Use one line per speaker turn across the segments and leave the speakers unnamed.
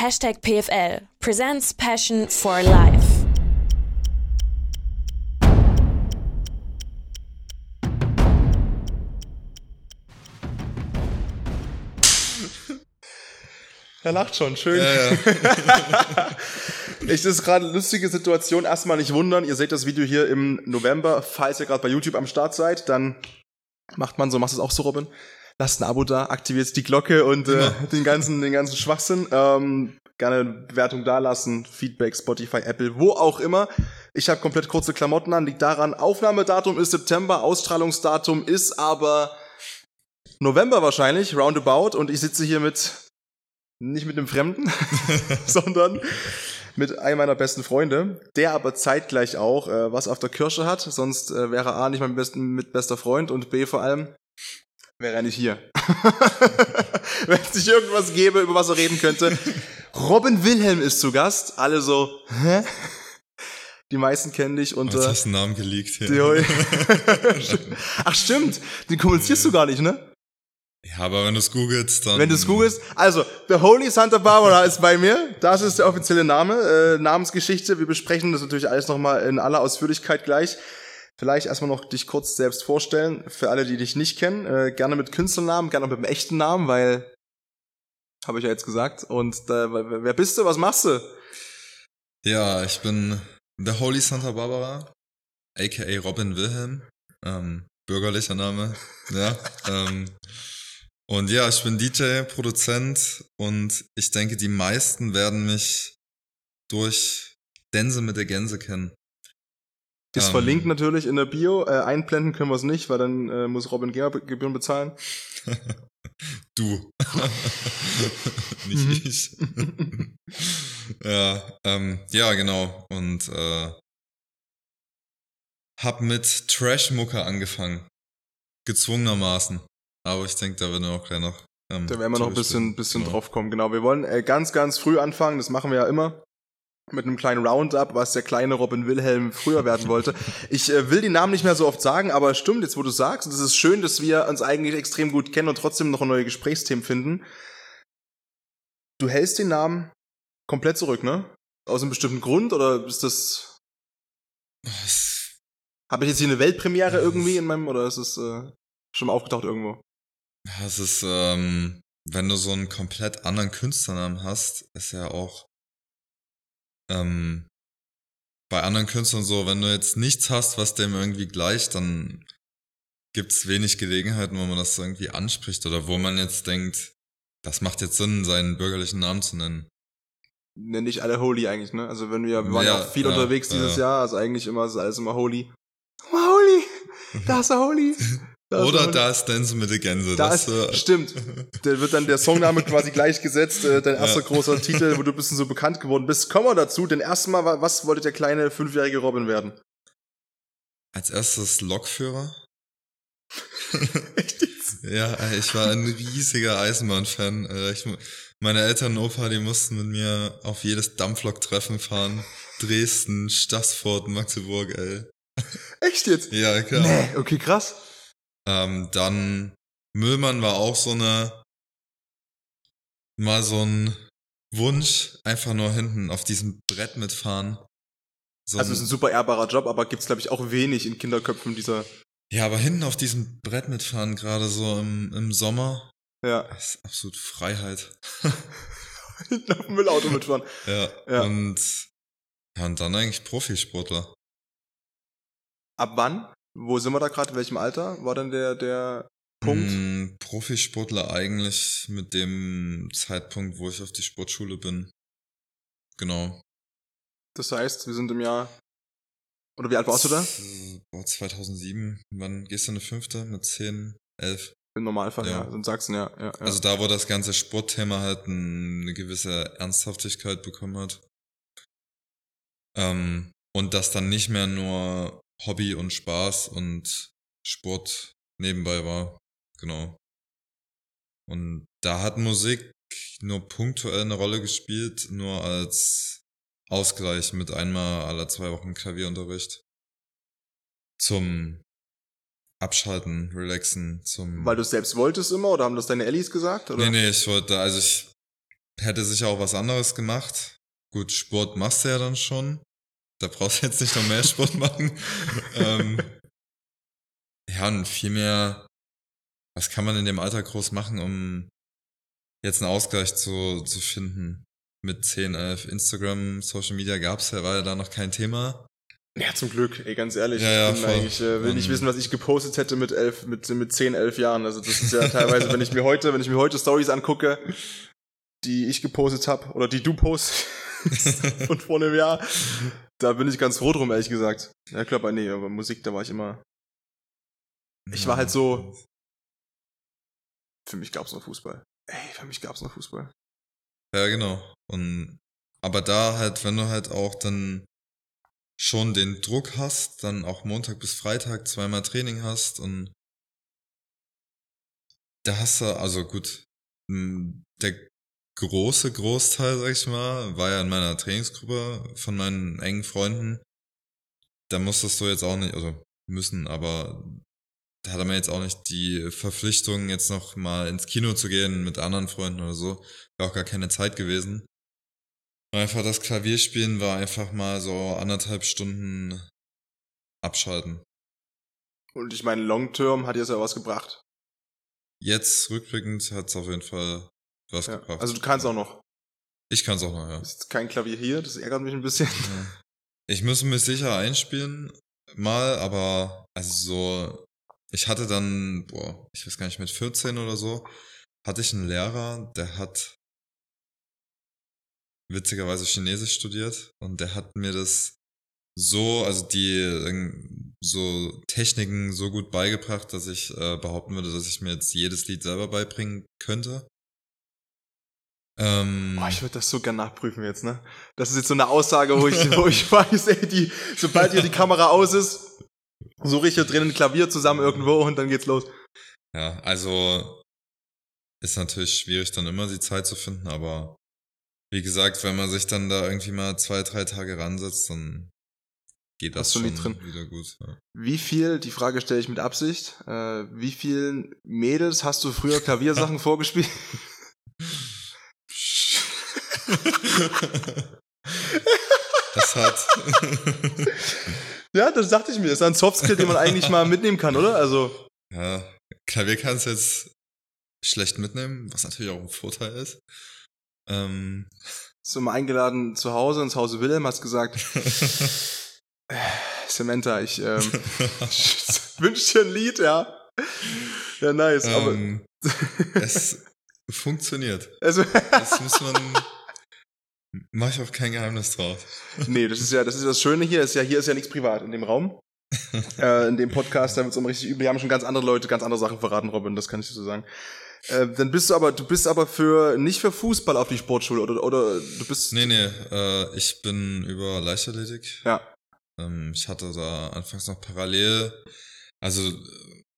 Hashtag PFL presents Passion for Life.
Er lacht schon, schön.
Ja, ja.
Ich, das ist gerade eine lustige Situation. Erstmal nicht wundern, ihr seht das Video hier im November. Falls ihr gerade bei YouTube am Start seid, dann macht man so, machst du es auch so, Robin? Lasst ein Abo da, aktiviert die Glocke und äh,
Immer.
den ganzen, den ganzen Schwachsinn. Ähm, gerne Bewertung da lassen, Feedback, Spotify, Apple, wo auch immer. Ich habe komplett kurze Klamotten an, liegt daran, Aufnahmedatum ist September, Ausstrahlungsdatum ist aber November wahrscheinlich, roundabout. Und ich sitze hier mit, nicht mit einem Fremden, sondern mit einem meiner besten Freunde, der aber zeitgleich auch äh, was auf der Kirsche hat, sonst äh, wäre A nicht mein besten, mit bester Freund und B vor allem wäre er nicht hier. Wenn es nicht irgendwas gäbe, über was er reden könnte. Robin Wilhelm ist zu Gast. Alle so, hä? Die meisten kennen dich und
Jetzt
äh,
hast du einen Namen geleakt hier.
die, Ach stimmt, den kommunizierst du gar nicht, ne?
Ja, aber wenn du es googelst, dann.
Wenn du es googelst. Also, The Holy Santa Barbara ist bei mir. Das ist der offizielle Name. Äh, Namensgeschichte. Wir besprechen das natürlich alles nochmal in aller Ausführlichkeit gleich. Vielleicht erstmal noch dich kurz selbst vorstellen. Für alle, die dich nicht kennen. Äh, gerne mit Künstlernamen, gerne auch mit dem echten Namen, weil. Habe ich ja jetzt gesagt. Und äh, wer bist du? Was machst du?
Ja, ich bin der Holy Santa Barbara, aka Robin Wilhelm. Ähm, bürgerlicher Name. Ja. ähm, und ja, ich bin DJ, Produzent und ich denke, die meisten werden mich durch Dänse mit der Gänse kennen.
Ist
Ähm.
verlinkt natürlich in der Bio. Äh, einblenden können wir es nicht, weil dann äh, muss Robin Gebühren bezahlen.
Du.
Mhm.
Nicht ich. ja, ähm, ja, genau. Und äh, hab mit Trash-Mucke angefangen. Gezwungenermaßen. Aber ich denke, da werden wir auch gleich noch. Ähm,
Da werden wir noch ein bisschen, bisschen
Genau.
drauf kommen. Genau, wir wollen äh, ganz, ganz früh anfangen. Das machen wir ja immer. Mit einem kleinen Roundup, was der kleine Robin Wilhelm früher werden wollte. Ich äh, will den Namen nicht mehr so oft sagen, aber stimmt, jetzt wo du sagst, und es ist schön, dass wir uns eigentlich extrem gut kennen und trotzdem noch neue Gesprächsthemen finden. Du hältst den Namen komplett zurück, ne? Aus einem bestimmten Grund oder ist das.
Es-
Habe ich jetzt hier eine Weltpremiere irgendwie in meinem, oder ist es äh, schon mal aufgetaucht irgendwo?
Es ist, ähm, wenn du so einen komplett anderen Künstlernamen hast, ist ja auch ähm, bei anderen Künstlern so, wenn du jetzt nichts hast, was dem irgendwie gleicht, dann gibt's wenig Gelegenheiten, wo man das irgendwie anspricht oder wo man jetzt denkt, das macht jetzt Sinn, seinen bürgerlichen Namen zu nennen.
Nenn ich alle Holy eigentlich, ne? Also wenn wir, wir waren ja,
Ja,
auch viel
ja,
unterwegs dieses
ja.
Jahr, also eigentlich immer ist alles immer Holy. Holy! Da ist er Holy! Da ist
Oder
er Holy.
da ist Dance mit der Gänse.
Da
das,
ist,
äh,
stimmt. Da wird dann der Songname quasi gleichgesetzt, äh, dein erster
Ja.
großer Titel, wo du ein bisschen so bekannt geworden bist. Kommen wir dazu, denn erstmal, wa- was wollte der kleine fünfjährige Robin werden?
Als erstes Lokführer.
Echt jetzt?
Ja, ich war ein riesiger Eisenbahn-Fan. Äh, Ich, meine Eltern und Opa, die mussten mit mir auf jedes Dampflok-Treffen fahren. Dresden, Stassfurt, Magdeburg, ey.
Echt jetzt?
Ja, klar.
Nee, okay, krass.
Ähm, dann Müllmann war auch so eine, mal so ein Wunsch, einfach nur hinten auf diesem Brett mitfahren. So
Also
ein-
ist ein super ehrbarer Job, aber gibt's glaube ich auch wenig in Kinderköpfen dieser,
ja, aber hinten auf diesem Brett mitfahren, gerade so im, im Sommer,
ja,
das ist absolut Freiheit.
hinten auf dem Müllauto mitfahren.
Ja,
Ja.
und ja, und dann eigentlich Profisportler.
Ab wann? Wo sind wir da gerade? In welchem Alter war dann der, der Punkt?
Hm, Profisportler eigentlich mit dem Zeitpunkt, wo ich auf die Sportschule bin. Genau.
Das heißt, wir sind im Jahr. Oder wie alt warst du da?
Boah, 2007. Wann gehst du in eine fünfte? Mit 10, 11?
Im Normalfall, ja.
Ja.
Also in Sachsen, ja. ja, ja.
Also da, wo das ganze Sportthema halt ein- eine gewisse Ernsthaftigkeit bekommen hat. Ähm, und das dann nicht mehr nur Hobby und Spaß und Sport nebenbei war. Genau. Und da hat Musik nur punktuell eine Rolle gespielt, nur als Ausgleich mit einmal alle zwei Wochen Klavierunterricht. Zum Abschalten, Relaxen, zum.
Weil du es selbst wolltest immer oder haben das deine Ellis gesagt? Oder?
Nee, nee, ich wollte, also ich hätte sicher auch was anderes gemacht. Gut, Sport machst du ja dann schon. Da brauchst du jetzt nicht noch mehr Sport machen. ähm, ja, und viel mehr, was kann man in dem Alter groß machen, um jetzt einen Ausgleich zu, zu finden? Mit 10, 11 Instagram, Social Media gab's ja, war ja da noch kein Thema.
Ja, zum Glück, ey, ganz ehrlich.
Ja, ja,
ich äh, will nicht wissen, was ich gepostet hätte mit elf, mit, mit 10, 11 Jahren. Also das ist ja teilweise, wenn ich mir heute, wenn ich mir heute Stories angucke, die ich gepostet habe oder die du postest von vor einem Jahr, da bin ich ganz froh drum, ehrlich gesagt. Ja, klar, aber nee, aber Musik, da war ich immer, Ich war halt so- für mich gab's noch Fußball. Ey, für mich gab's noch Fußball.
Ja, genau. Und aber da halt, wenn du halt auch dann schon den Druck hast, dann auch Montag bis Freitag zweimal Training hast und da hast du, also gut, der große Großteil, sag ich mal, war ja in meiner Trainingsgruppe von meinen engen Freunden. Da musstest du jetzt auch nicht, also müssen, aber da hatte man jetzt auch nicht die Verpflichtung, jetzt noch mal ins Kino zu gehen mit anderen Freunden oder so. Wäre auch gar keine Zeit gewesen. Einfach das Klavierspielen war einfach mal so anderthalb Stunden abschalten.
Und ich meine, Long Term hat jetzt ja was gebracht.
Jetzt rückblickend hat's auf jeden Fall was
Ja.
gebracht.
Also du kannst auch noch.
ich kann's auch noch, ja.
Ist jetzt kein Klavier hier, das ärgert mich ein bisschen.
Ja. Ich muss mich sicher einspielen, mal, aber also so, ich hatte dann, boah, ich weiß gar nicht, mit 14 oder so, hatte ich einen Lehrer, der hat witzigerweise Chinesisch studiert und der hat mir das so, also die so Techniken so gut beigebracht, dass ich äh, behaupten würde, dass ich mir jetzt jedes Lied selber beibringen könnte. Ähm,
Boah, ich würde das so gern nachprüfen jetzt, ne? Das ist jetzt so eine Aussage, wo ich, wo ich weiß, ey, die, sobald hier die Kamera aus ist, suche ich hier drin ein Klavier zusammen irgendwo und dann geht's los.
Ja, also ist natürlich schwierig, dann immer die Zeit zu finden, aber wie gesagt, wenn man sich dann da irgendwie mal zwei, drei Tage ransetzt, dann geht das schon
drin?
wieder gut. Ja.
Wie viel, die Frage stelle ich mit Absicht, äh, wie vielen Mädels hast du früher Klaviersachen vorgespielt?
Das hat,
ja, das dachte ich mir. Das ist ein Softskill, den man eigentlich mal mitnehmen kann, oder? Also,
ja, Klavier kannst du jetzt schlecht mitnehmen, was natürlich auch ein Vorteil ist. Ähm,
so mal eingeladen zu Hause ins Hause Wilhelm, hast gesagt, Samantha, ich ähm, wünsche dir ein Lied, ja. Ja, nice, aber
ähm, es funktioniert.
also,
Das muss man, mach ich auch kein Geheimnis draus.
nee, das ist ja, das ist das Schöne hier, ist ja, hier ist ja nichts privat in dem Raum. äh, in dem Podcast, da wird's um richtig übel. Wir haben schon ganz andere Leute, ganz andere Sachen verraten, Robin, das kann ich dir so sagen. Äh, dann bist du aber, du bist aber für, nicht für Fußball auf die Sportschule, oder, oder du bist,
Nee, nee, äh, ich bin über Leichtathletik.
ja,
Ähm, ich hatte da anfangs noch parallel, also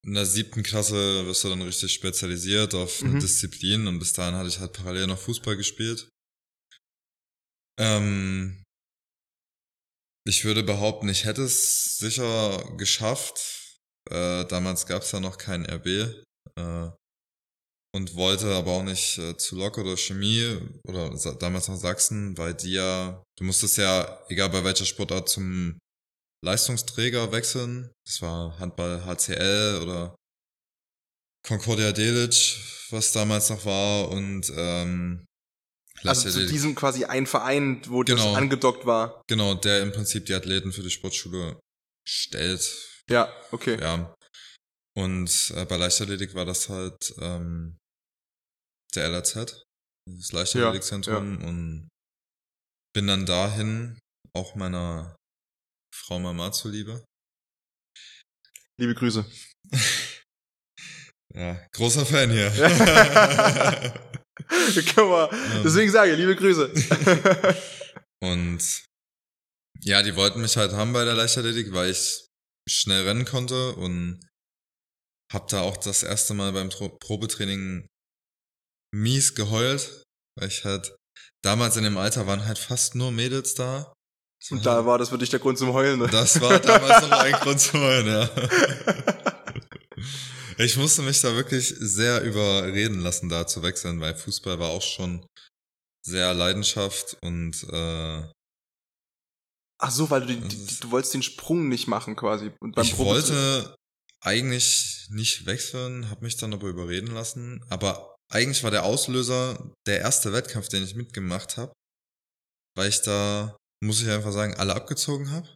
in der siebten Klasse wirst du dann richtig spezialisiert auf eine
Mhm.
Disziplin und bis dahin hatte ich halt parallel noch Fußball gespielt. Ähm, ich würde behaupten, ich hätte es sicher geschafft. Äh, damals gab es ja noch kein RB äh, und wollte aber auch nicht äh, zu Lok oder Chemie oder damals noch Sachsen, weil die ja, du musstest ja, egal bei welcher Sportart, zum Leistungsträger wechseln. Das war Handball HCL oder Concordia Delic, was damals noch war und ähm,
also zu
Leichtathletik.
diesem quasi ein Verein, wo das
Genau.
angedockt war.
Genau, der im Prinzip die Athleten für die Sportschule stellt.
Ja, okay.
Ja. Und äh, bei Leichtathletik war das halt ähm, der LAZ, das Leichtathletikzentrum und bin dann dahin, auch meiner Frau Mama zuliebe.
Liebe Grüße.
Ja, großer Fan hier. Ähm.
deswegen sage ich, liebe Grüße.
Und ja, die wollten mich halt haben bei der Leichtathletik, weil ich schnell rennen konnte und hab da auch das erste Mal beim Tro Probetraining mies geheult, weil ich halt damals in dem Alter waren halt fast nur Mädels da.
Und da war das für dich der Grund zum Heulen. Ne?
Das war damals noch ein Grund zu heulen, ja. Ich musste mich da wirklich sehr überreden lassen, da zu wechseln, weil Fußball war auch schon sehr Leidenschaft und äh,
Ach so, weil du, die, die, du wolltest den Sprung nicht machen quasi. Und beim
ich
Probe-
wollte eigentlich nicht wechseln, habe mich dann aber überreden lassen. Aber eigentlich war der Auslöser der erste Wettkampf, den ich mitgemacht habe, weil ich da, muss ich einfach sagen, alle abgezogen habe.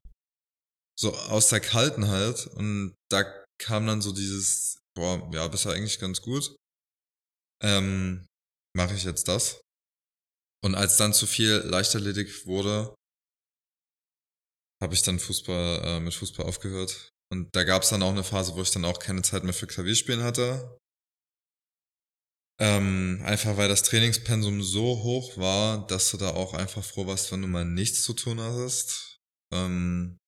So aus der Kalten halt. Und da kam dann so dieses, boah, ja, bist ja eigentlich ganz gut. Ähm, mache ich jetzt das? Und als dann zu viel Leichtathletik wurde, habe ich dann Fußball äh, mit Fußball aufgehört. Und da gab es dann auch eine Phase, wo ich dann auch keine Zeit mehr für Klavierspielen hatte. Ähm, einfach weil das Trainingspensum so hoch war, dass du da auch einfach froh warst, wenn du mal nichts zu tun hattest. Ähm,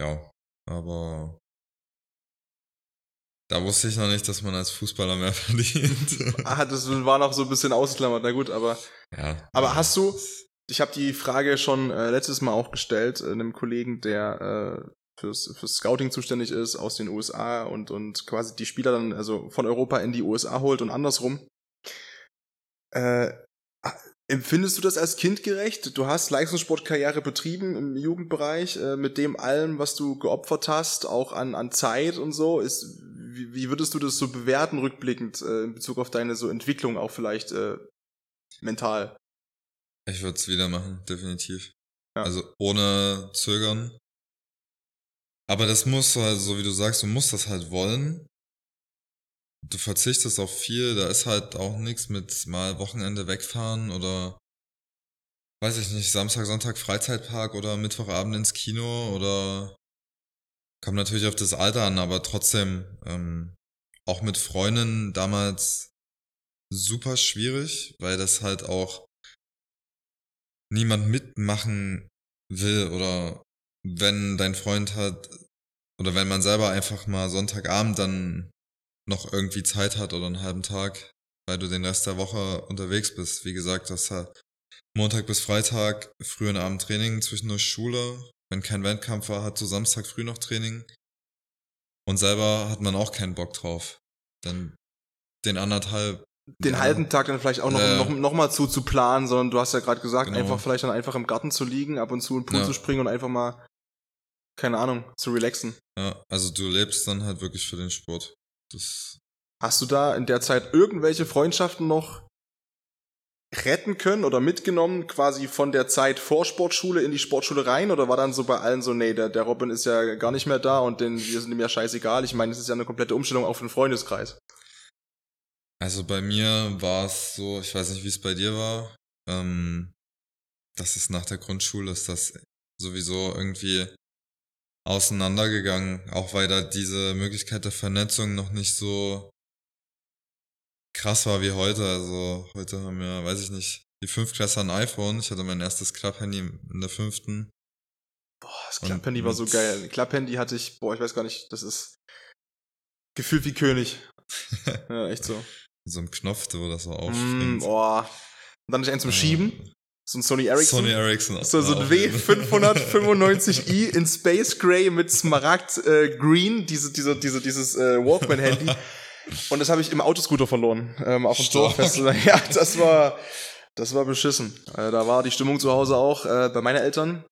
ja, aber da wusste ich noch nicht, dass man als Fußballer mehr verdient.
Ah, das war noch so ein bisschen ausklammert, na gut, aber
ja.
Aber hast du, ich habe die Frage schon äh, letztes Mal auch gestellt, äh, einem Kollegen, der äh, fürs, fürs Scouting zuständig ist aus den USA und, und quasi die Spieler dann also von Europa in die USA holt und andersrum. Äh, empfindest du das als kindgerecht? Du hast Leistungssportkarriere betrieben im Jugendbereich, äh, mit dem allem, was du geopfert hast, auch an, an Zeit und so. Ist, wie, wie würdest du das so bewerten, rückblickend, äh, in Bezug auf deine so Entwicklung auch vielleicht äh, mental?
Ich würde es wieder machen, definitiv.
Ja.
Also ohne Zögern. Aber das musst du halt, so wie du sagst, du musst das halt wollen. Du verzichtest auf viel, da ist halt auch nichts mit mal Wochenende wegfahren oder weiß ich nicht, Samstag, Sonntag Freizeitpark oder Mittwochabend ins Kino oder kommt natürlich auf das Alter an, aber trotzdem ähm, auch mit Freunden damals super schwierig, weil das halt auch niemand mitmachen will oder wenn dein Freund hat oder wenn man selber einfach mal Sonntagabend dann noch irgendwie Zeit hat oder einen halben Tag, weil du den Rest der Woche unterwegs bist. Wie gesagt, das hat Montag bis Freitag frühen Abend Training, zwischendurch Schule. Wenn kein Wettkampf war, hat so Samstag früh noch Training. Und selber hat man auch keinen Bock drauf. Dann den anderthalb
den
Ja.
halben Tag dann vielleicht auch noch,
Ja.
noch, noch mal zu, zu planen, sondern du hast ja gerade gesagt,
Genau.
einfach vielleicht dann einfach im Garten zu liegen, ab und zu in den Pool
Ja.
zu springen und einfach mal, keine Ahnung, zu relaxen.
Ja, also du lebst dann halt wirklich für den Sport. Das,
Hast du da in der Zeit irgendwelche Freundschaften noch retten können oder mitgenommen, quasi von der Zeit vor Sportschule in die Sportschule rein? Oder war dann so bei allen so, nee, der, der Robin ist ja gar nicht mehr da und den, wir sind ihm ja scheißegal. Ich meine, es ist ja eine komplette Umstellung auf den Freundeskreis.
also bei mir war es so, ich weiß nicht, wie es bei dir war, ähm, dass es nach der Grundschule ist das sowieso irgendwie auseinandergegangen, auch weil da diese Möglichkeit der Vernetzung noch nicht so krass war wie heute. Also heute haben wir, weiß ich nicht, die Fünftklässler ein iPhone. Ich hatte mein erstes Club-Handy in der fünften.
Boah, das Klapphandy war so geil. Klapphandy hatte ich, boah, ich weiß gar nicht, das ist gefühlt wie König. ja, echt so.
so ein Knopf, wo das so
Mm,
aufspringt.
boah. Und dann einen zum. Schieben. So ein Sony Ericsson.
Sony Ericsson.
So, so ein
auf jeden Fall.
W595i in Space Gray mit Smaragd äh, Green, diese, diese, diese, dieses äh, Walkman-Handy. Und das habe ich im Autoscooter verloren. Ähm, auf dem
Stark.
Dorffest. Ja, das war, das war beschissen. Äh, da war die Stimmung zu Hause auch äh, bei meinen Eltern.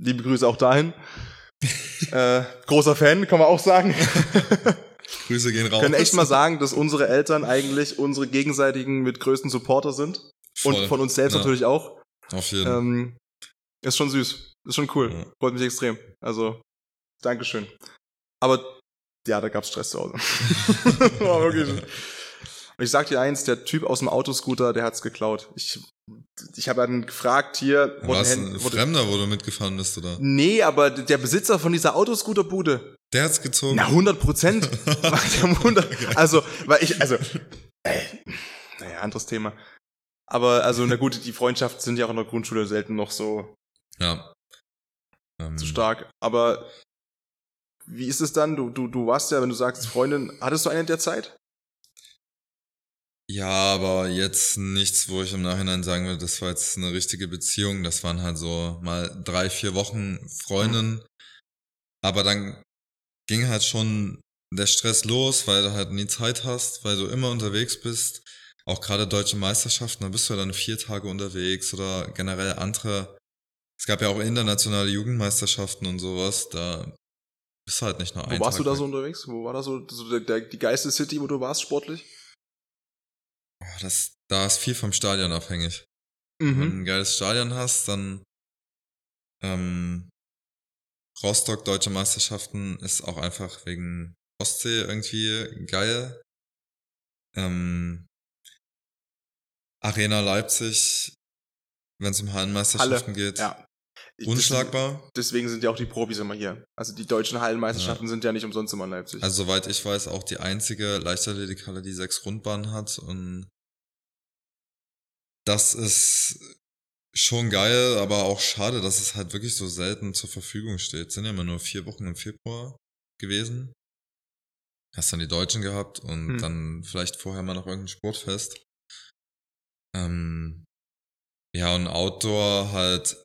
Liebe Grüße auch dahin. äh, großer Fan, kann man auch sagen.
Grüße gehen raus.
Können echt mal sagen, dass unsere Eltern eigentlich unsere gegenseitigen mit größten Supporter sind. Und
Voll.
von uns selbst
Ja.
natürlich auch.
Auf jeden.
Ähm, ist schon süß. Ist schon cool.
Ja.
Freut mich extrem. Also, Dankeschön. Aber ja, da gab's Stress zu Hause. War wirklich. Und ich sag dir eins, der Typ aus dem Autoscooter, der hat's geklaut. Ich, ich habe dann gefragt hier.
War es ein Fremder, wo du mitgefahren bist, oder?
Nee, aber der Besitzer von dieser Autoscooterbude,
Der hat's gezogen.
na 100 Prozent. also, weil ich, also, äh, naja, anderes Thema. Aber also, na gut, die Freundschaften sind ja auch in der Grundschule selten noch so
Ja. Ähm,
zu stark. Aber wie ist es dann? Du, du, du warst ja, wenn du sagst Freundin, hattest du eine in der Zeit?
Ja, aber jetzt nichts, wo ich im Nachhinein sagen würde, das war jetzt eine richtige Beziehung. Das waren halt so mal drei, vier Wochen Freundin. Aber dann ging halt schon der Stress los, weil du halt nie Zeit hast, weil du immer unterwegs bist. auch gerade deutsche Meisterschaften, da bist du ja dann vier Tage unterwegs oder generell andere. Es gab ja auch internationale Jugendmeisterschaften und sowas, da bist halt nicht nur
Wo
ein
warst
Tag
du da
weg.
so unterwegs? Wo war da so, so der, der, die geilste City, wo du warst sportlich?
Oh, das, da ist viel vom Stadion abhängig.
Mhm.
Wenn du ein geiles Stadion hast, dann ähm, Rostock Deutsche Meisterschaften ist auch einfach wegen Ostsee irgendwie geil. Ähm, Arena Leipzig, wenn es um Hallenmeisterschaften geht,
Ja. Ich-
unschlagbar.
Deswegen sind ja auch die Profis immer hier. Also die deutschen Hallenmeisterschaften sind ja nicht umsonst immer in Leipzig.
Also soweit ich weiß, auch die einzige Leichtathletikhalle, die sechs Rundbahnen hat und das ist schon geil, aber auch schade, dass es halt wirklich so selten zur Verfügung steht. Sind ja immer nur vier Wochen im Februar gewesen. Hast dann die Deutschen gehabt und
Hm.
dann vielleicht vorher mal noch irgendein Sportfest. Ähm, ja, und Outdoor halt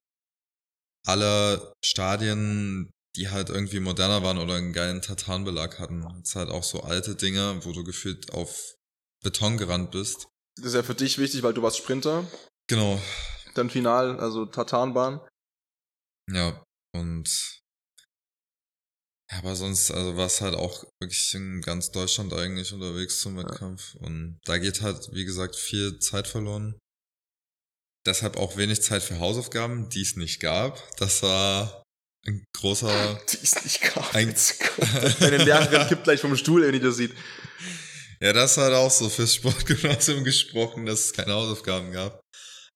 alle Stadien, die halt irgendwie moderner waren oder einen geilen Tartanbelag hatten. Jetzt halt auch so alte Dinger, wo du gefühlt auf Beton gerannt bist.
das ist ja für dich wichtig, weil du warst Sprinter.
Genau.
Dann Final, also Tartanbahn.
Ja, und ja, aber sonst, also war es halt auch wirklich in ganz Deutschland eigentlich unterwegs zum Wettkampf. Und da geht halt, wie gesagt, viel Zeit verloren. Deshalb auch wenig Zeit für Hausaufgaben, die es nicht gab. Das war ein großer
Die ist nicht gar
Ein-.
Deine Lehrerin kippt gleich vom Stuhl, wenn die das sieht.
Ja, das hat auch so fürs Sportgymnasium gesprochen, dass es keine Hausaufgaben gab.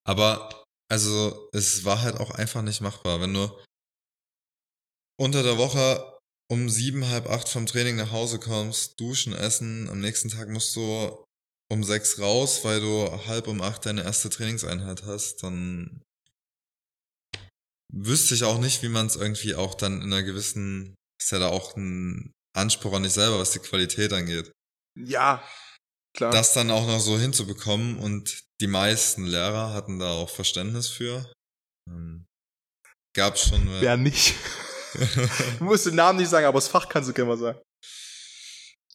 Aber, also, es war halt auch einfach nicht machbar. Wenn du unter der Woche um sieben, halb acht vom Training nach Hause kommst, duschen, essen, am nächsten Tag musst du um sechs raus, weil du halb um acht deine erste Trainingseinheit hast, dann wüsste ich auch nicht, wie man es irgendwie auch dann in einer gewissen, ist ja da auch ein Anspruch an dich selber, was die Qualität angeht
Ja, klar.
das dann auch noch so hinzubekommen und die meisten Lehrer hatten da auch Verständnis für. Ähm, gab schon. äh,
Wer nicht? Du musst den Namen nicht sagen, aber das Fach kannst du gerne mal sagen.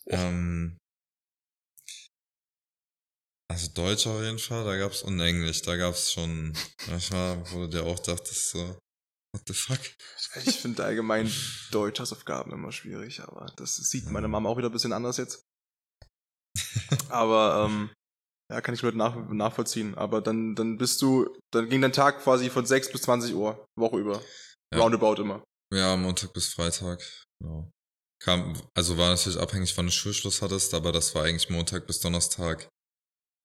ähm, also Deutsch auf jeden Fall, da gab's und Englisch, da gab's schon manchmal, wo du dir auch dachtest so, what the fuck?
Ich finde allgemein Deutschhausaufgaben immer schwierig, aber das sieht meine Mama auch wieder ein bisschen anders jetzt. Aber ähm, ja, kann ich mit nach, nachvollziehen. Aber dann, dann bist du, dann ging dein Tag quasi von 6 bis 20 Uhr, Woche über.
Ja.
Roundabout immer.
Ja, Montag bis Freitag. Genau. Kam, also war natürlich abhängig, wann du Schulschluss hattest, aber das war eigentlich Montag bis Donnerstag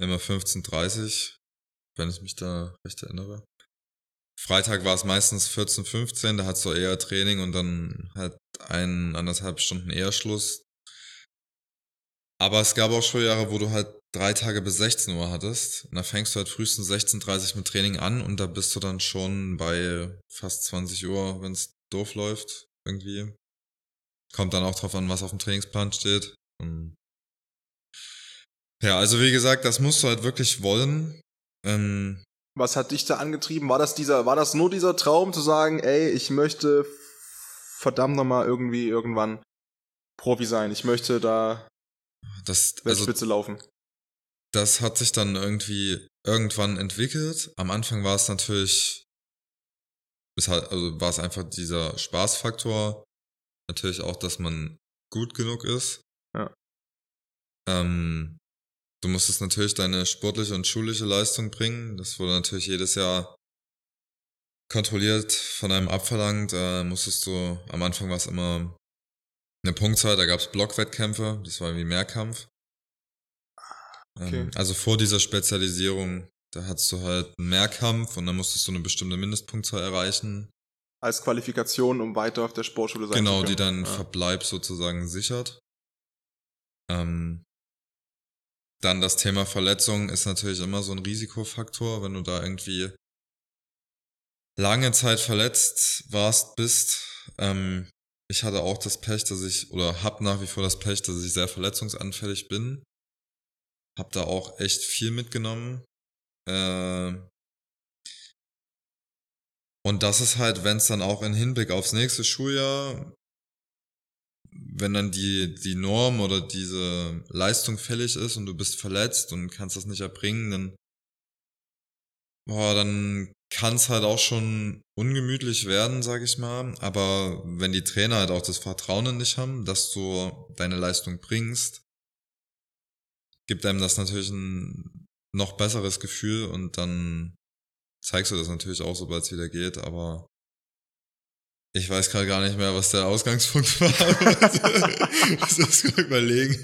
immer 15.30 wenn ich mich da recht erinnere. Freitag war es meistens 14, 15, da hattest du eher Training und dann halt ein, anderthalb Stunden eher Schluss. Aber es gab auch Schuljahre, wo du halt drei Tage bis 16 Uhr hattest. Und da fängst du halt frühestens 16.30 mit Training an und da bist du dann schon bei fast 20 Uhr, wenn es doof läuft, irgendwie. Kommt dann auch drauf an, was auf dem Trainingsplan steht. Und ja, also wie gesagt, das musst du halt wirklich wollen. Ähm,
Was hat dich da angetrieben? War das dieser, war das nur dieser Traum zu sagen, ey, ich möchte verdammt nochmal irgendwie irgendwann Profi sein. Ich möchte da
das, also
Weltspitze laufen.
das hat sich dann irgendwie irgendwann entwickelt. Am Anfang war es natürlich, ist halt, also war es einfach dieser Spaßfaktor. Natürlich auch, dass man gut genug ist.
Ja.
Ähm, du musstest natürlich deine sportliche und schulische Leistung bringen. Das wurde natürlich jedes Jahr kontrolliert von einem abverlangt. Äh, musstest du, am Anfang war es immer eine Punktzahl, da gab es Blockwettkämpfe, das war wie Mehrkampf.
Okay.
Ähm, also vor dieser Spezialisierung, da hattest du halt einen Mehrkampf und dann musstest du eine bestimmte Mindestpunktzahl erreichen.
Als Qualifikation, um weiter auf der Sportschule sein
genau,
zu
die
können.
deinen
ja.
Verbleib sozusagen sichert. Ähm, dann das Thema Verletzung ist natürlich immer so ein Risikofaktor, wenn du da irgendwie lange Zeit verletzt warst, bist. Ähm, ich hatte auch das Pech, dass ich, oder hab nach wie vor das Pech, dass ich sehr verletzungsanfällig bin. Hab da auch echt viel mitgenommen. Äh, und das ist halt, wenn es dann auch in Hinblick aufs nächste Schuljahr wenn dann die, die Norm oder diese Leistung fällig ist und du bist verletzt und kannst das nicht erbringen, dann, boah, dann kann es halt auch schon ungemütlich werden, sag ich mal. Aber wenn die Trainer halt auch das Vertrauen in dich haben, dass du deine Leistung bringst, gibt einem das natürlich ein noch besseres Gefühl und dann zeigst du das natürlich auch, sobald es wieder geht, aber ich weiß gerade gar nicht mehr, was der Ausgangspunkt war. das muss ich überlegen.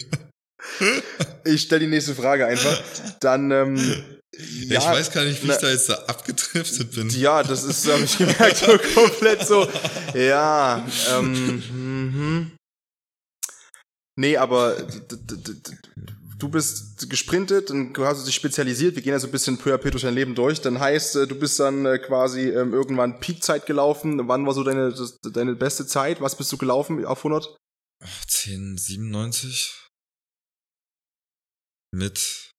Ich stelle die nächste Frage einfach. Dann, ähm,
ja, ich weiß gar nicht, wie na, ich da jetzt da abgedriftet bin.
Ja, das ist, habe ich gemerkt, so komplett so. Ja, ähm, mhm. Nee, aber du bist gesprintet und du hast dich spezialisiert. Wir gehen ja so ein bisschen peu à peu durch dein Leben durch. Dann heißt, äh, du bist dann äh, quasi ähm, irgendwann Peakzeit gelaufen. Wann war so deine, deine beste Zeit? Was bist du gelaufen auf 100?
1097 mit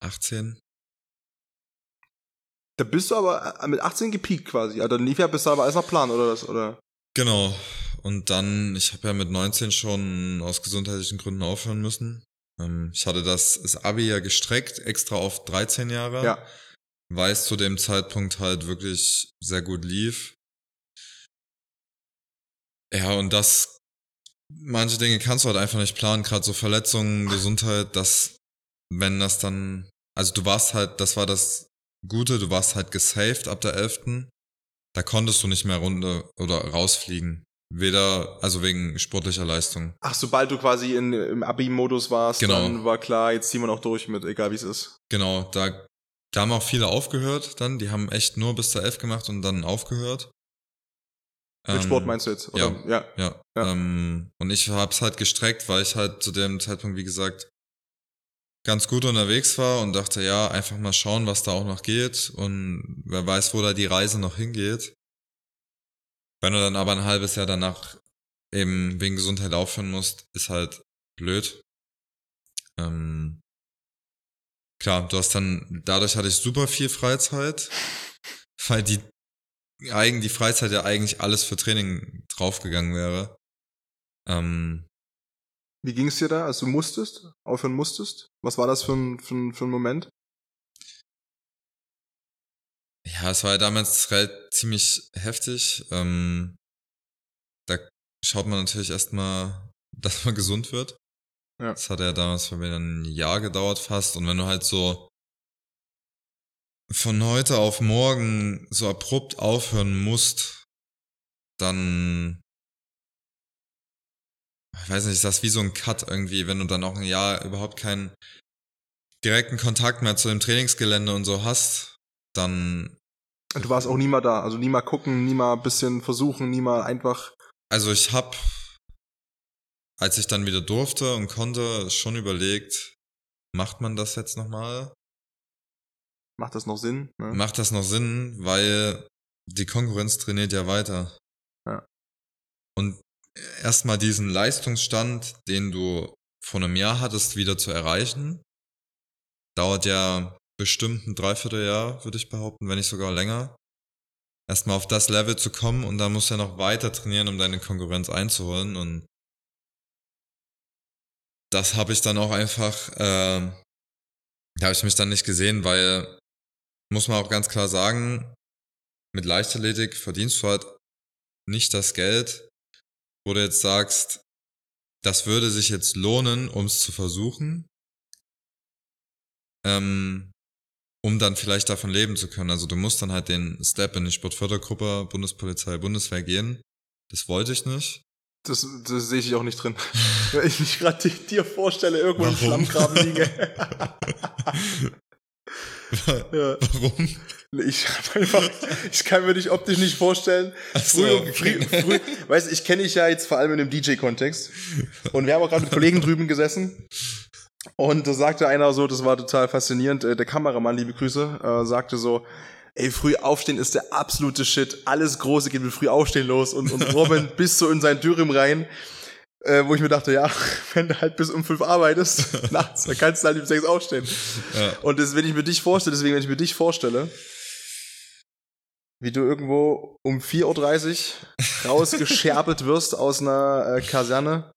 18.
Da bist du aber äh, mit 18 gepiekt quasi. Also dann lief ja bis aber alles nach Plan, oder das, oder?
Genau. Und dann, ich habe ja mit 19 schon aus gesundheitlichen Gründen aufhören müssen. Ähm, ich hatte das, das Abi ja gestreckt, extra auf 13 Jahre.
Ja.
Weil es zu dem Zeitpunkt halt wirklich sehr gut lief. Ja, und das, manche Dinge kannst du halt einfach nicht planen, gerade so Verletzungen, Gesundheit, das, wenn das dann, also du warst halt, das war das Gute, du warst halt gesaved ab der 11. Da konntest du nicht mehr runter oder rausfliegen. Weder, also wegen sportlicher Leistung.
Ach, sobald du quasi in, im Abi-Modus warst,
genau.
dann war klar, jetzt ziehen wir noch durch mit, egal wie es ist.
Genau, da, da haben auch viele aufgehört dann. Die haben echt nur bis zur 11 gemacht und dann aufgehört.
Mit ähm, Sport meinst du jetzt?
Oder? Ja, ja. ja. ja. Ähm, und ich hab's halt gestreckt, weil ich halt zu dem Zeitpunkt, wie gesagt, ganz gut unterwegs war und dachte, ja, einfach mal schauen, was da auch noch geht und wer weiß, wo da die Reise noch hingeht. Wenn du dann aber ein halbes Jahr danach eben wegen Gesundheit aufhören musst, ist halt blöd. Ähm, klar, du hast dann, dadurch hatte ich super viel Freizeit, weil die eigen, die Freizeit ja eigentlich alles für Training draufgegangen wäre. Ähm,
Wie ging es dir da, als du musstest, aufhören musstest? Was war das für ein, für ein, für ein Moment?
Ja, es war ja damals relativ ziemlich heftig. Ähm, da schaut man natürlich erstmal, dass man gesund wird. Ja. Das hat ja damals für mich ein Jahr gedauert fast. Und wenn du halt so von heute auf morgen so abrupt aufhören musst, dann ich weiß nicht, ist das wie so ein Cut irgendwie, wenn du dann auch ein Jahr überhaupt keinen direkten Kontakt mehr zu dem Trainingsgelände und so hast, dann
Du warst auch nie mal da, also nie mal gucken, nie mal ein bisschen versuchen, nie mal einfach.
Also ich hab, als ich dann wieder durfte und konnte, schon überlegt, macht man das jetzt nochmal?
Macht das noch Sinn?
Ne? Macht das noch Sinn, weil die Konkurrenz trainiert ja weiter.
Ja.
Und erstmal diesen Leistungsstand, den du vor einem Jahr hattest, wieder zu erreichen, dauert ja bestimmt ein Dreivierteljahr, würde ich behaupten, wenn nicht sogar länger. Erstmal auf das Level zu kommen und dann musst du ja noch weiter trainieren, um deine Konkurrenz einzuholen. Und das habe ich dann auch einfach, äh, da habe ich mich dann nicht gesehen, weil, muss man auch ganz klar sagen, mit Leichtathletik verdienst du halt nicht das Geld, wo du jetzt sagst, das würde sich jetzt lohnen, um es zu versuchen. Ähm, um dann vielleicht davon leben zu können. Also du musst dann halt den Step in die Sportfördergruppe Bundespolizei Bundeswehr gehen. Das wollte ich nicht.
Das, das sehe ich auch nicht drin. Wenn ich mich gerade dir vorstelle, irgendwo Warum? im Schlammgraben liege.
ja. Warum?
Ich einfach, ich kann mir dich optisch nicht vorstellen.
So, früh, okay.
früh, früh, weißt, ich kenne dich ja jetzt vor allem in dem DJ-Kontext. Und wir haben auch gerade mit Kollegen drüben gesessen. Und da sagte einer so, das war total faszinierend, äh, der Kameramann, liebe Grüße, äh, sagte so, ey, früh aufstehen ist der absolute Shit. Alles Große geht mit früh aufstehen los. Und, und Robin bis so in sein Dürüm rein, äh, wo ich mir dachte, ja, wenn du halt bis um fünf arbeitest, nachts, dann kannst du halt um sechs aufstehen. Ja. Und das, wenn ich mir dich vorstelle, deswegen, wenn ich mir dich vorstelle, wie du irgendwo um 4.30 Uhr rausgescherbelt wirst aus einer äh, Kaserne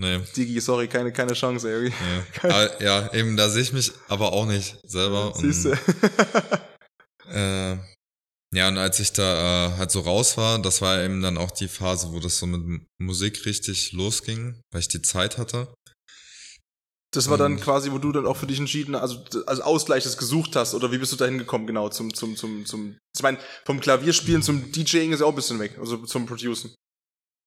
Nee.
Digi, sorry, keine, keine Chance, ey.
nee. Aber, ja, eben, da sehe ich mich aber auch nicht selber.
Siehst du?
Äh, ja, und als ich da äh, halt so raus war, das war eben dann auch die Phase, wo das so mit Musik richtig losging, weil ich die Zeit hatte.
Das war dann quasi, wo du dann auch für dich entschieden, also als Ausgleich das gesucht hast, oder wie bist du da hingekommen, genau, zum, zum, zum, zum, ich meine, vom Klavierspielen zum DJing ist ja auch ein bisschen weg, also zum Producen.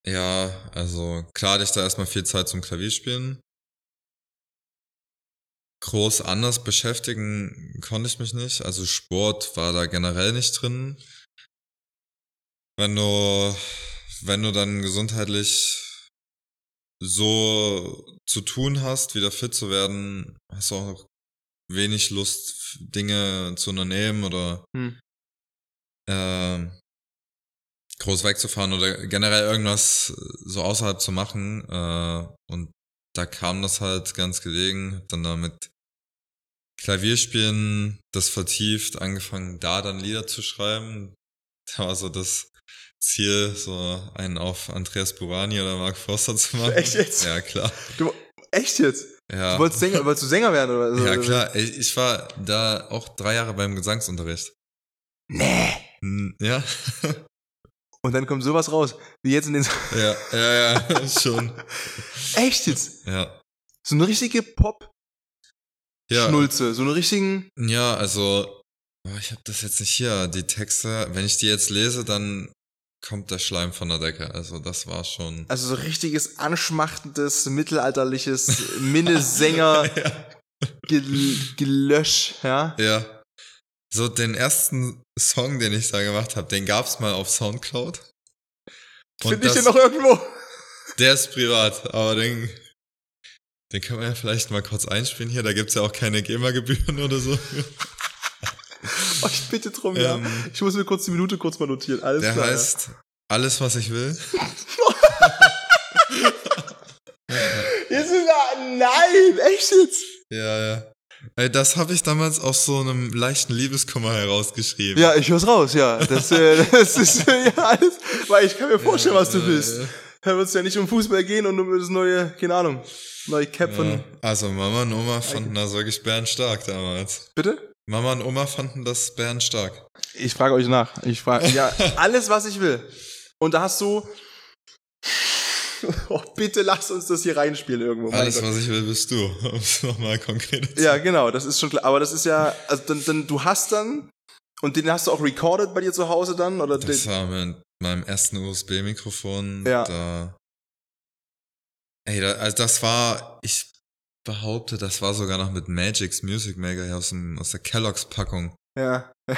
Ja, also klar hatte ich da erstmal viel Zeit zum Klavierspielen. Groß anders beschäftigen konnte ich mich nicht. Also Sport war da generell nicht drin. Wenn du, wenn du dann gesundheitlich so zu tun hast, wieder fit zu werden, hast du auch wenig Lust, Dinge zu unternehmen oder
Hm.
ähm, groß wegzufahren oder generell irgendwas so außerhalb zu machen. Äh, und da kam das halt ganz gelegen. Hab dann da mit Klavierspielen das vertieft, angefangen da dann Lieder zu schreiben. Da war so das Ziel, so einen auf Andreas Burani oder Mark Forster zu machen.
Echt jetzt?
Ja, klar.
Du, echt jetzt?
Ja,
Du wolltest Sänger, wolltest du Sänger werden, oder? so?
ja klar. Ich, ich war da auch drei Jahre beim Gesangsunterricht.
Nee.
Ja,
Und dann kommt sowas raus, wie jetzt in den,
ja, ja, ja, schon.
echt jetzt?
Ja.
So eine richtige Pop-Schnulze,
Ja,
so eine richtigen,
Ja, also, ich habe das jetzt nicht hier, die Texte. Wenn ich die jetzt lese, dann kommt der Schleim von der Decke. Also das war schon.
also so richtiges anschmachtendes, mittelalterliches Minnesänger Gel Gelösch, ja?
Ja. So den ersten Song, den ich da gemacht habe, den gab's mal auf Soundcloud. Und
Finde ich den noch irgendwo?
Der ist privat, aber den, den können wir ja vielleicht mal kurz einspielen hier. Da gibt's ja auch keine GEMA-Gebühren oder so.
Oh, ich bitte drum, ja.
Ähm,
Ich muss mir kurz die Minute kurz mal notieren. Alles
Der
klar. ja.
heißt Alles, was ich will.
Jetzt ist er, nein, echt jetzt?
Ja, ja. Ey, das habe ich damals aus so einem leichten Liebeskummer herausgeschrieben.
Ja, ich hör's raus, ja. Das, äh, das ist äh, ja alles, weil ich kann mir vorstellen, was du
Ja,
willst.
ja.
Da wird's ja nicht um Fußball gehen und um das neue, keine Ahnung, neue Cap von,
Ja. Also Mama und Oma fanden das wirklich bärenstark damals.
bitte?
Mama und Oma fanden das bärenstark.
Ich frage euch nach. Ich frage, ja, alles, was ich will. Und da hast du, oh, bitte lass uns das hier reinspielen irgendwo.
Alles, was ich will, bist du. Um es nochmal konkret zu
Ja, genau, das ist schon klar. Aber das ist ja, also dann, dann du hast dann, und den hast du auch recorded bei dir zu Hause dann? Oder
Das
den,
war mit meinem ersten USB-Mikrofon.
Ja.
Da, ey, da, also das war, ich behaupte, das war sogar noch mit Magic's Music Maker hier aus, dem, aus der Kellogg's Packung.
ja.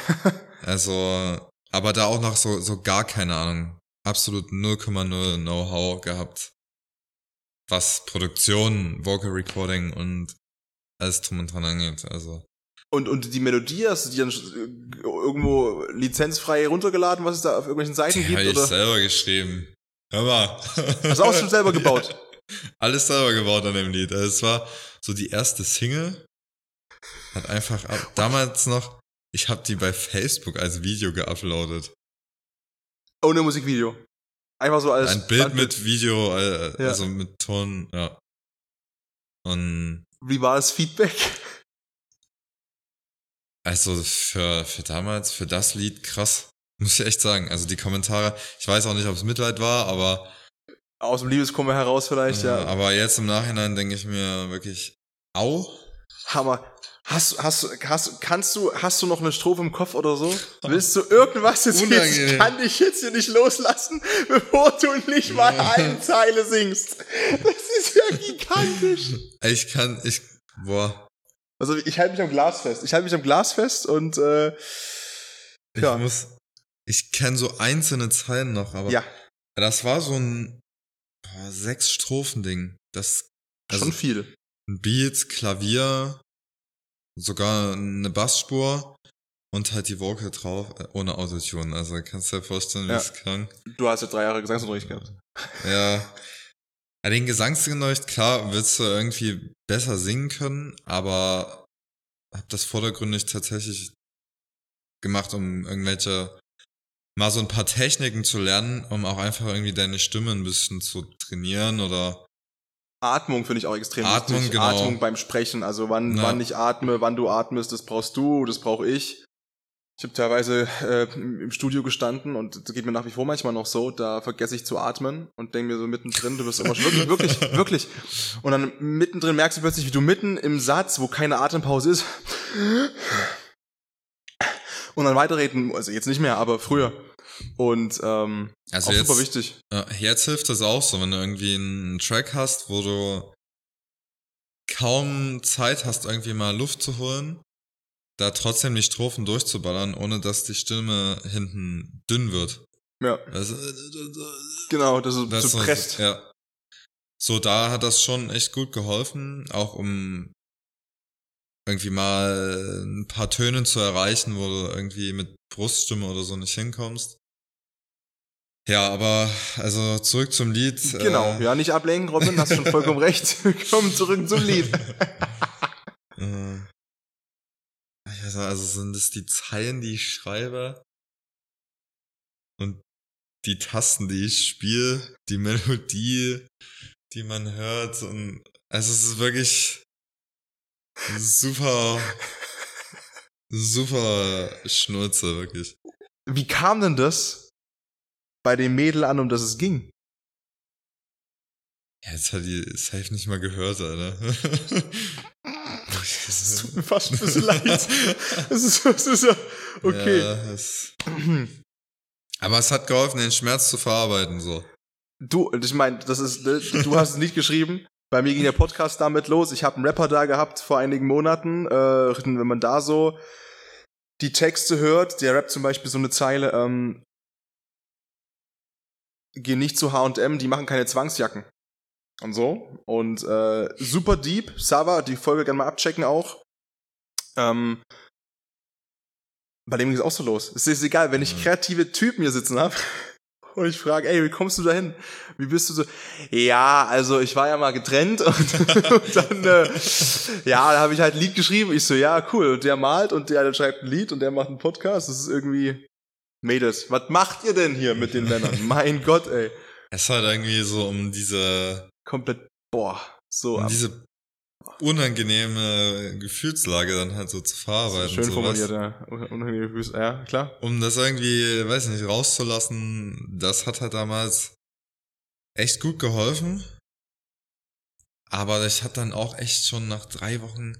Also, aber da auch noch so, so gar keine Ahnung. Absolut 0,0 Know-how gehabt. Was Produktion, Vocal Recording und alles drum und dran angeht. Also,
Und, und die Melodie, hast du die dann äh, irgendwo lizenzfrei runtergeladen, was es da auf irgendwelchen Seiten
die
gibt?
habe ich
Oder?
selber geschrieben. Hör mal.
Hast du auch schon selber gebaut?
Alles selber gebaut an dem Lied. Also es war so die erste Single. Hat einfach ab, damals noch, ich habe die bei Facebook als Video geuploadet.
Ohne Musikvideo. Einfach so als
Ein Bild
Standbild.
mit Video, äh,
Ja.
also mit Ton, ja. Und
Wie war das Feedback?
also für, für damals, für das Lied krass. Muss ich echt sagen. Also die Kommentare, ich weiß auch nicht, ob es Mitleid war, aber,
Aus dem Liebeskummer heraus vielleicht,
äh,
ja.
aber jetzt im Nachhinein denke ich mir wirklich, au.
Hammer. Hast, hast, hast, kannst du, hast du noch eine Strophe im Kopf oder so? Willst du irgendwas jetzt?
Unangenehm.
Ich kann dich jetzt hier nicht loslassen, bevor du nicht mal eine Zeile singst. Das ist ja gigantisch.
Ich kann, ich, boah,
Also ich halte mich am Glas fest. Ich halte mich am Glas fest und äh,
ich
Ja.
muss, ich kenne so einzelne Zeilen noch, aber
ja,
das war so ein boah, sechs Strophen-Ding. Das, also
schon viel.
ein Beat, Klavier, sogar eine Bassspur und halt die Vocal drauf, äh, ohne Autotune. Also kannst du dir vorstellen, wie
Ja.
es klang.
Du hast ja drei Jahre Gesangsunterricht gehabt.
Ja. ja den Gesangsunterricht, klar, willst du irgendwie besser singen können, aber hab das vordergründig tatsächlich gemacht, um irgendwelche, mal so ein paar Techniken zu lernen, um auch einfach irgendwie deine Stimme ein bisschen zu trainieren oder
Atmung finde ich auch extrem
Atmung,
wichtig.
genau.
Atmung beim Sprechen, also wann,
Ja.
wann ich atme, wann du atmest, das brauchst du, das brauche ich. Ich habe teilweise äh, im Studio gestanden und das geht mir nach wie vor manchmal noch so, da vergesse ich zu atmen und denke mir so mittendrin, du wirst immer wirklich, wirklich, wirklich. Und dann mittendrin merkst du plötzlich, wie du mitten im Satz, wo keine Atempause ist, und dann weiterreden, also jetzt nicht mehr, aber früher. Und ähm,
Also
auch
jetzt,
super wichtig.
Ja, jetzt hilft das auch so, wenn du irgendwie einen Track hast, wo du kaum Zeit hast, irgendwie mal Luft zu holen, da trotzdem die Strophen durchzuballern, ohne dass die Stimme hinten dünn wird.
Ja,
Also,
genau, das ist
das ist-
presst.
Ja. So, da hat das schon echt gut geholfen, auch um irgendwie mal ein paar Töne zu erreichen, wo du irgendwie mit Bruststimme oder so nicht hinkommst. Ja, aber also zurück zum Lied.
Genau,
äh,
ja, nicht ablenken, Robin, hast schon vollkommen recht. Wir kommen zurück zum Lied.
Äh, also sind es die Zeilen, die ich schreibe und die Tasten, die ich spiele, die Melodie, die man hört und also es ist wirklich super, super Schnurze, wirklich.
Wie kam denn das bei dem Mädel an, um das es ging?
Ja, jetzt hat die safe nicht mal gehört, Alter.
Es tut mir fast ein bisschen leid. Es ist, es ist ja, okay.
Ja, es, aber es hat geholfen, den Schmerz zu verarbeiten, so.
Du, ich meine, das ist, du hast es nicht geschrieben. Bei mir ging der Podcast damit los. Ich habe einen Rapper da gehabt vor einigen Monaten. Äh, wenn man da so die Texte hört, der rappt zum Beispiel so eine Zeile, ähm, geh nicht zu H&M, die machen keine Zwangsjacken. Und so. Und äh, super deep. Sava, die Folge gerne mal abchecken auch. Ähm, bei dem ging es auch so los. Es ist egal, wenn ich
Mhm.
kreative Typen hier sitzen habe und ich frage, ey, wie kommst du da hin? Wie bist du so? Ja, also ich war ja mal getrennt und, und dann, äh, ja, da habe ich halt ein Lied geschrieben. Ich so, ja, cool. Und der malt und der, der schreibt ein Lied und der macht einen Podcast. Das ist irgendwie, Mädels, was macht ihr denn hier mit den Männern? mein Gott, ey.
Es ist halt irgendwie so um diese,
Komplett, boah, so
um
ab.
diese unangenehme Gefühlslage dann halt so zu verarbeiten.
Schön formuliert, ja. Unangenehme Füße, ja, klar.
Um das irgendwie, weiß nicht, rauszulassen, das hat halt damals echt gut geholfen. Aber ich hatte dann auch echt schon nach drei Wochen,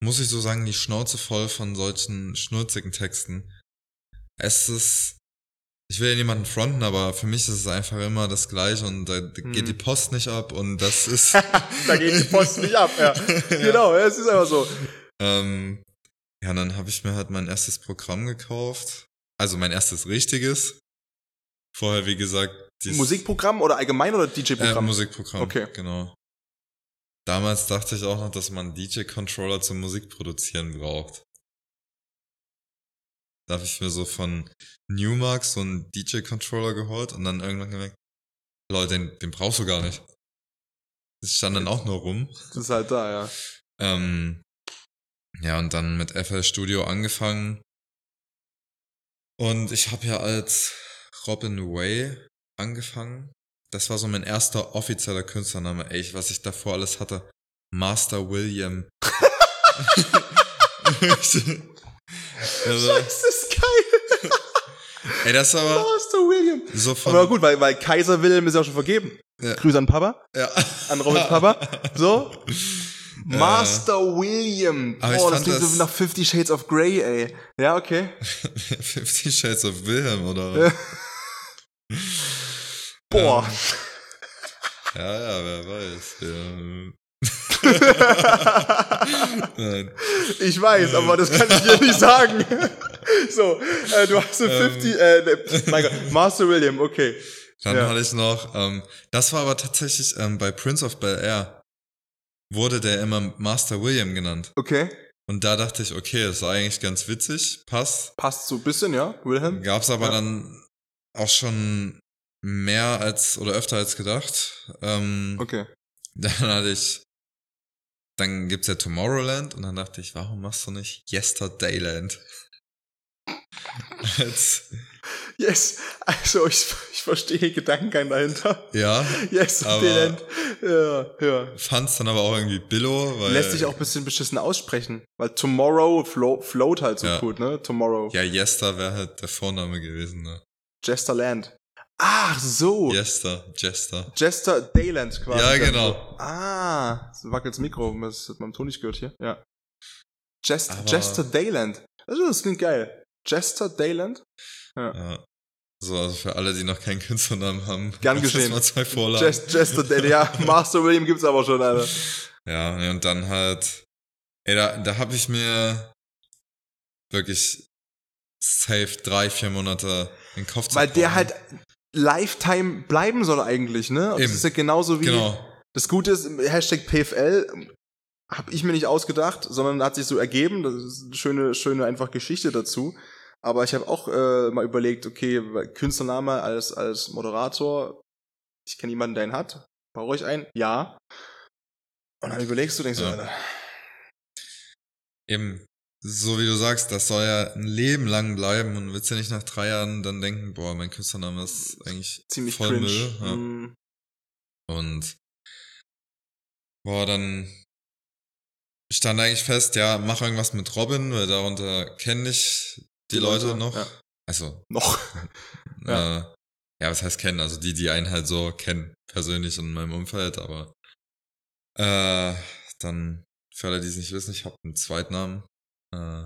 muss ich so sagen, die Schnauze voll von solchen schnurzigen Texten. Es ist, ich will ja niemanden fronten, aber für mich ist es einfach immer das Gleiche und da
Mhm.
geht die Post nicht ab und das ist.
Da geht die Post nicht ab, ja. Genau, ja, es ist einfach so.
Ähm, ja, dann habe ich mir halt mein erstes Programm gekauft. Also mein erstes richtiges. Vorher, wie gesagt, dieses
Musikprogramm oder allgemein oder
äh,
DJ-Programm?
Musikprogramm.
Okay.
Genau. Damals dachte ich auch noch, dass man DJ-Controller zum Musikproduzieren braucht. Da habe ich mir so von Newmark so einen DJ-Controller geholt und dann irgendwann gemerkt, Leute, den, den brauchst du gar nicht. Das stand dann auch nur rum.
das ist halt da, ja.
Ähm, ja, und dann mit FL Studio angefangen. Und ich habe ja als Robin Way angefangen. Das war so mein erster offizieller Künstlername. Ey, was ich davor alles hatte. Master William. also,
Das ist geil.
ey, das ist aber
Master William.
so von.
Aber gut, weil, weil Kaiser Wilhelm ist ja schon vergeben.
Ja.
Grüße an Papa,
Ja.
an Robins Papa. So. Master William.
Aber ich
Boah, das
fand
klingt so
das-
nach Fifty Shades of Grey, ey. Ja, okay.
Fifty Shades of Wilhelm, oder?
Boah.
Ja, ja, wer weiß. Ja. Nein.
Ich weiß, aber das kann ich dir nicht sagen. So, äh, du hast so
Ähm.
50, äh, ne, mein Gott, Master William, okay.
Dann
Ja.
hatte ich noch, ähm, das war aber tatsächlich ähm, bei Prince of Bel Air wurde der immer Master William genannt.
Okay.
Und da dachte ich, okay, das war eigentlich ganz witzig, passt.
Passt so ein bisschen, ja, Wilhelm?
Gab's aber
Ja.
dann auch schon mehr als oder öfter als gedacht. Ähm,
Okay.
Dann hatte ich, dann gibt's ja Tomorrowland und dann dachte ich, warum machst du nicht Yesterdayland? Als,
Yes. Also, ich, ich verstehe den Gedankengang dahinter.
Ja,
Yesterday Ja, ja.
fand's dann aber auch irgendwie Billo, weil.
Lässt sich auch ein bisschen beschissen aussprechen. Weil Tomorrow flow, float halt so
Ja.
gut, ne? Tomorrow.
Ja, Jester wäre halt der Vorname gewesen, ne?
Jester Land. Ach so.
Jester, Jester.
Jester Dayland quasi.
Ja, genau.
So. Ah, so wackelt das Mikro. Das hat man im Ton nicht gehört hier. Ja. Jest,
Aber-
Jester Dayland. Also, das klingt geil. Jester Dayland?
Ja. So, also für alle, die noch keinen Künstlernamen haben.
Gern geschehen.
mal zwei Vorlagen.
Jest, Jester Dayland. Ja, Master William gibt's aber schon, Alter.
Ja, und dann halt, ey, da, da habe ich mir wirklich safe drei, vier Monate in den Kopf
Weil der halt Lifetime bleiben soll eigentlich, ne? Das ist ja genauso wie.
Genau.
Das Gute ist, Hashtag PFL habe ich mir nicht ausgedacht, sondern hat sich so ergeben. Das ist eine schöne, schöne einfach Geschichte dazu. Aber ich habe auch äh, mal überlegt, okay, Künstlername als, als Moderator, ich kenne jemanden, der einen hat. Brauche ich einen? Ja. Und dann überlegst du, denkst
Ja.
du, Alter,
Eben, so wie du sagst, das soll ja ein Leben lang bleiben und willst ja nicht nach drei Jahren dann denken, boah, mein Künstlername ist eigentlich
ziemlich
voll
cringe.
Müll. Ja.
Mm,
Und boah, dann stand eigentlich fest, ja, mach irgendwas mit Robin, weil darunter kenne ich die,
Die
Leute,
Leute,
noch.
ja.
Also,
noch.
ja. Äh, ja, was heißt kennen? Also die, die einen halt so kennen, persönlich in meinem Umfeld, aber äh, dann, für alle, die es nicht wissen, ich habe einen Zweitnamen. Äh,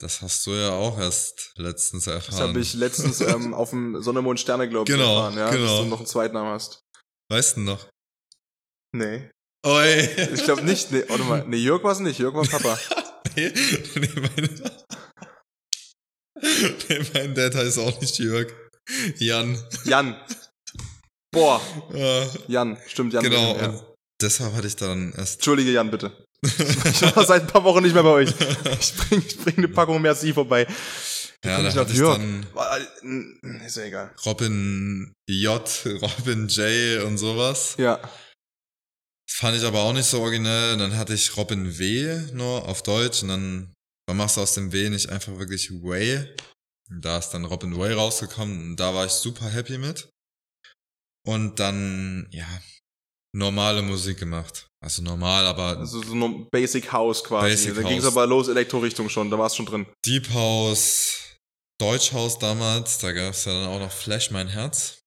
das hast du ja auch erst letztens erfahren.
Das habe ich letztens ähm, auf dem Sonne, Mond, Sterne, glaube ich,
Genau,
erfahren, ja, dass
genau.
du noch einen Zweitnamen hast.
Weißt du noch?
Nee.
Oi!
Ich glaube nicht. Nee, warte mal. Nee, Jörg war es nicht. Jörg war Papa.
nee, nee, mein, nee, mein Dad heißt auch nicht Jörg. Jan.
Jan. Boah. Jan. Stimmt, Jan.
genau,
Ja.
und deshalb hatte ich dann erst.
Entschuldige, Jan, bitte. Ich war seit ein paar Wochen nicht mehr bei euch. Ich bring, ich bring eine Packung Merci vorbei.
ja, da hatte ich dann
War- äh, Ist ja egal.
Robin J, Robin J und sowas.
Ja.
Fand ich aber auch nicht so originell. Dann hatte ich Robin W nur auf Deutsch und dann, dann machst du aus dem W nicht einfach wirklich Way. Und Da ist dann Robin Way rausgekommen und da war ich super happy mit. Und dann, ja, normale Musik gemacht. Also normal, aber
Also so ein Basic House quasi.
Basic
da ging es aber los, Elektro-Richtung schon. Da war es schon drin.
Deep House, Deutsch House damals, da gab es ja dann auch noch Flash Mein Herz.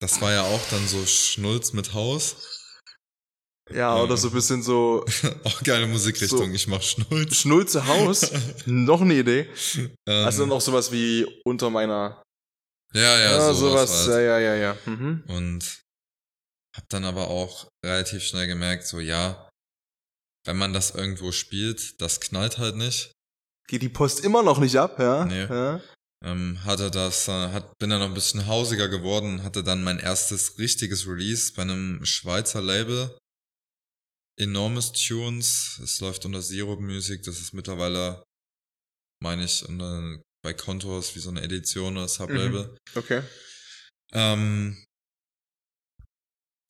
Das war ja auch dann so Schnulz mit Haus.
Ja, oder so ein bisschen so
auch geile Musikrichtung,
So.
ich mach Schnulz.
Schnulze Haus. Noch eine Idee.
Ähm,
Also noch sowas wie unter meiner.
ja, ja,
Ja,
sowas.
sowas.
halt.
Ja, ja, ja, ja. Mhm.
Und hab dann aber auch relativ schnell gemerkt, so ja, wenn man das irgendwo spielt, das knallt halt nicht.
Geht die Post immer noch nicht ab, ja?
Nee.
ja?
Ähm, hatte das, äh, hat, bin dann noch ein bisschen hausiger geworden, hatte dann mein erstes richtiges Release bei einem Schweizer Label. Enormous Tunes, es läuft unter Zero Music, das ist mittlerweile, meine ich, unter, bei Contours wie so eine Edition oder Sublabel.
Okay.
Ähm,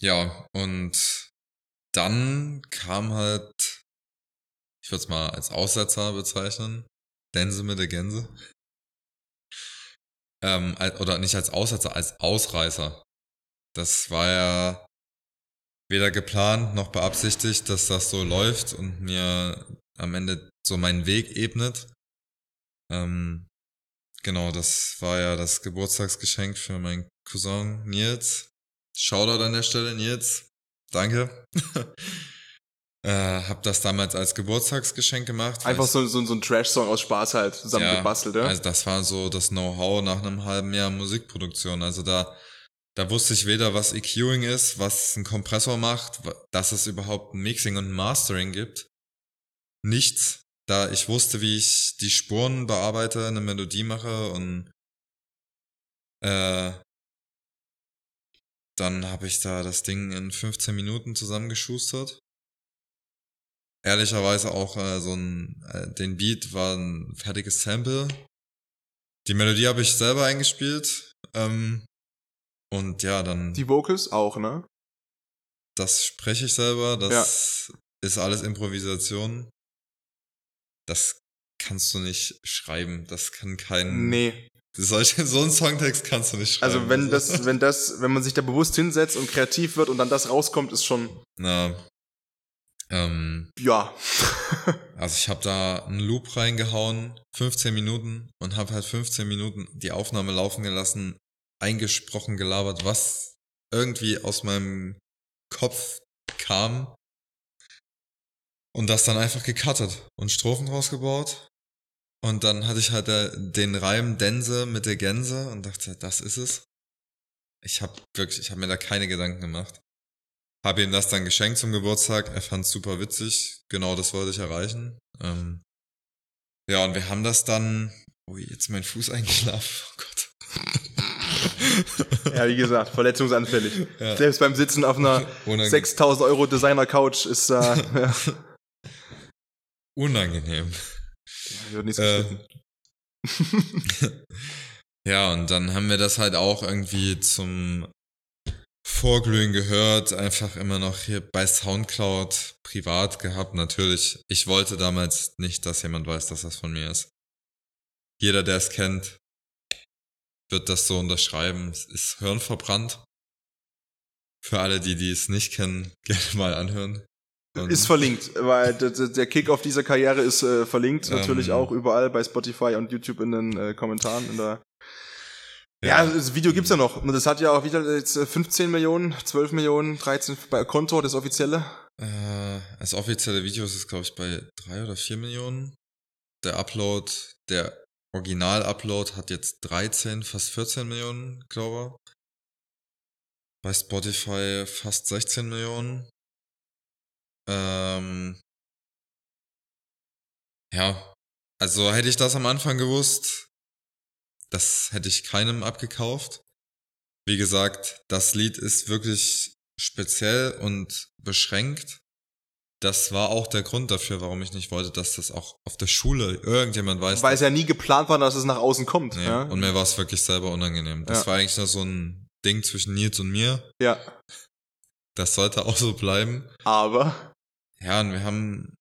ja, und dann kam halt, ich würde es mal als Aussetzer bezeichnen, Dänse mit der Gänse. Ähm, oder nicht als Aussetzer, als Ausreißer. Das war ja weder geplant noch beabsichtigt, dass das so läuft und mir am Ende so meinen Weg ebnet. Ähm, genau, das war ja das Geburtstagsgeschenk für meinen Cousin Nils. Shoutout an der Stelle, Nils. Danke. äh, hab das damals als Geburtstagsgeschenk gemacht.
Einfach so, so, so ein Trash-Song aus Spaß halt zusammen gebastelt, ja?
also das war so das Know-how nach einem halben Jahr Musikproduktion. Also da, da wusste ich weder, was EQing ist, was ein Kompressor macht, dass es überhaupt ein Mixing und ein Mastering gibt. Nichts. Da ich wusste, wie ich die Spuren bearbeite, eine Melodie mache und äh, dann habe ich da das Ding in 15 Minuten zusammengeschustert. Ehrlicherweise auch äh, so ein, äh, den Beat war ein fertiges Sample. Die Melodie habe ich selber eingespielt. Ähm, und ja, dann
Die Vocals auch, ne?
das spreche ich selber, das ist alles Improvisation. Das kannst du nicht schreiben, das kann kein
Nee.
Solche, so einen Songtext kannst du nicht schreiben.
Also wenn das, wenn das, wenn man sich da bewusst hinsetzt und kreativ wird und dann das rauskommt, ist schon,
Na, ähm,
ja.
also ich habe da einen Loop reingehauen, 15 Minuten und habe halt 15 Minuten die Aufnahme laufen gelassen, eingesprochen, gelabert, was irgendwie aus meinem Kopf kam und das dann einfach gecuttet und Strophen rausgebaut. Und dann hatte ich halt der, den Reim Dense mit der Gänse und dachte, das ist es. Ich habe wirklich, ich habe mir da keine Gedanken gemacht. Habe ihm das dann geschenkt zum Geburtstag. Er fand super witzig. Genau das wollte ich erreichen. Ähm, ja, und wir haben das dann. Ui, jetzt ist mein Fuß eingeschlafen. Oh Gott.
Ja, wie gesagt, verletzungsanfällig.
Ja.
Selbst beim Sitzen auf einer
Unange
6000 Euro Designer-Couch ist da, ja,
Unangenehm.
Wird
Äh. Ja, und dann haben wir das halt auch irgendwie zum Vorglühen gehört, einfach immer noch hier bei Soundcloud privat gehabt. Natürlich, ich wollte damals nicht, dass jemand weiß, dass das von mir ist. Jeder, der es kennt, wird das so unterschreiben. Es ist hirnverbrannt. Für alle, die, die es nicht kennen, gerne mal anhören.
Ist verlinkt, weil der, Kick auf dieser Karriere ist äh, verlinkt, natürlich
Ähm.
auch überall bei Spotify und YouTube in den äh, Kommentaren. In der ja, das Video gibt's ja noch. Und das hat ja auch wieder jetzt äh, 15 Millionen, 12 Millionen, 13 bei Konto, das offizielle.
Äh, das offizielle Video ist, glaube ich, bei drei oder vier Millionen. Der Upload, der Original-Upload hat jetzt 13, fast 14 Millionen, glaube ich. Bei Spotify fast 16 Millionen. Ähm, ja, also hätte ich das am Anfang gewusst, das hätte ich keinem abgekauft. Wie gesagt, das Lied ist wirklich speziell und beschränkt. Das war auch der Grund dafür, warum ich nicht wollte, dass das auch auf der Schule irgendjemand weiß.
Weil es ja nie geplant war, dass es nach außen kommt.
nee,
Ja,
Und mir war es wirklich selber unangenehm. Das
Ja.
war eigentlich nur so ein Ding zwischen Nils und mir.
ja.
Das sollte auch so bleiben.
aber
Ja, und wir haben,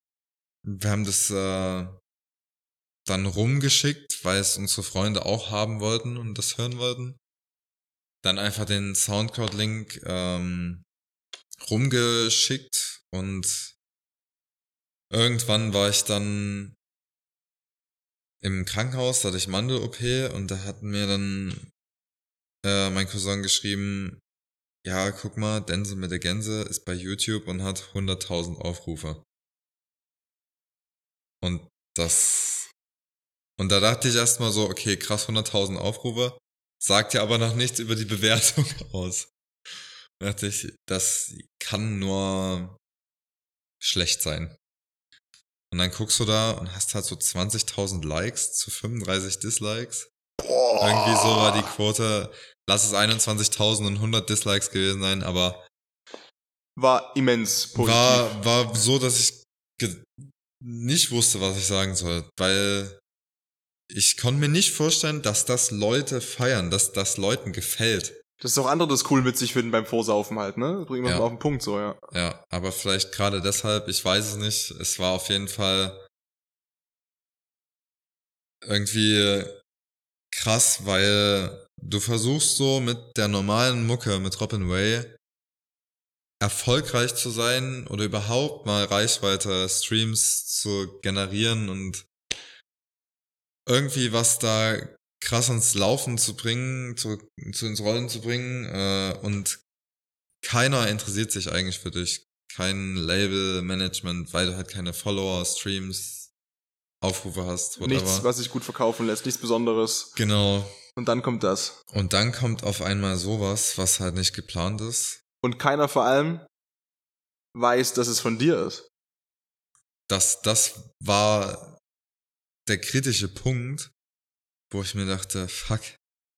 wir haben das äh, dann rumgeschickt, weil es unsere Freunde auch haben wollten und das hören wollten. Dann einfach den Soundcloud-Link ähm, rumgeschickt und irgendwann war ich dann im Krankenhaus, da hatte ich Mandel-OP und da hat mir dann äh, mein Cousin geschrieben, ja, guck mal, Dense mit der Gänse ist bei YouTube und hat 100.000 Aufrufe. Und das, und da dachte ich erstmal so, okay, krass, 100.000 Aufrufe, sagt ja aber noch nichts über die Bewertung aus. Da dachte ich, das kann nur schlecht sein. Und dann guckst du da und hast halt so 20.000 Likes zu 35 Dislikes. Irgendwie so war die Quote, lass es 21.000 und 100 Dislikes gewesen sein, aber
war immens positiv.
war, war so, dass ich nicht wusste, was ich sagen soll, weil ich konnte mir nicht vorstellen, dass das Leute feiern, dass das Leuten gefällt.
Das ist auch andere das cool mit sich finden beim Vorsaufen halt, ne? Bringen wir
Ja.
mal auf den Punkt so, ja.
Ja, aber vielleicht gerade deshalb, ich weiß es nicht. Es war auf jeden Fall irgendwie krass, weil du versuchst so mit der normalen Mucke, mit Robin Way, erfolgreich zu sein oder überhaupt mal Reichweite, Streams zu generieren und irgendwie was da krass ins Laufen zu bringen, zu, zu ins Rollen zu bringen äh, und keiner interessiert sich eigentlich für dich. Kein Label-Management, weil du halt keine Follower, Streams, Aufrufe hast, whatever.
Nichts, was sich gut verkaufen lässt, nichts Besonderes.
genau.
Und dann kommt das.
Und dann kommt auf einmal sowas, was halt nicht geplant ist.
Und keiner vor allem weiß, dass es von dir ist.
Das, das war der kritische Punkt, wo ich mir dachte, fuck,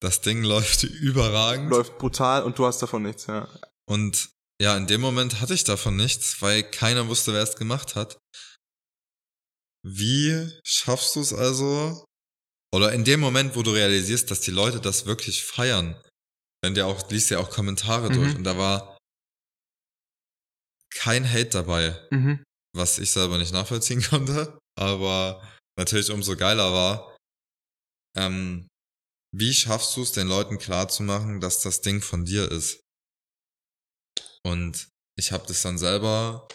das Ding läuft überragend.
Läuft brutal und du hast davon nichts, ja.
Und ja, in dem Moment hatte ich davon nichts, weil keiner wusste, wer es gemacht hat. Wie schaffst du es also? Oder in dem Moment, wo du realisierst, dass die Leute das wirklich feiern, wenn dir auch, liest ja auch Kommentare
Mhm.
durch und da war kein Hate dabei,
Mhm.
was ich selber nicht nachvollziehen konnte, aber natürlich umso geiler war, ähm, wie schaffst du es, den Leuten klarzumachen, dass das Ding von dir ist? Und ich habe das dann selber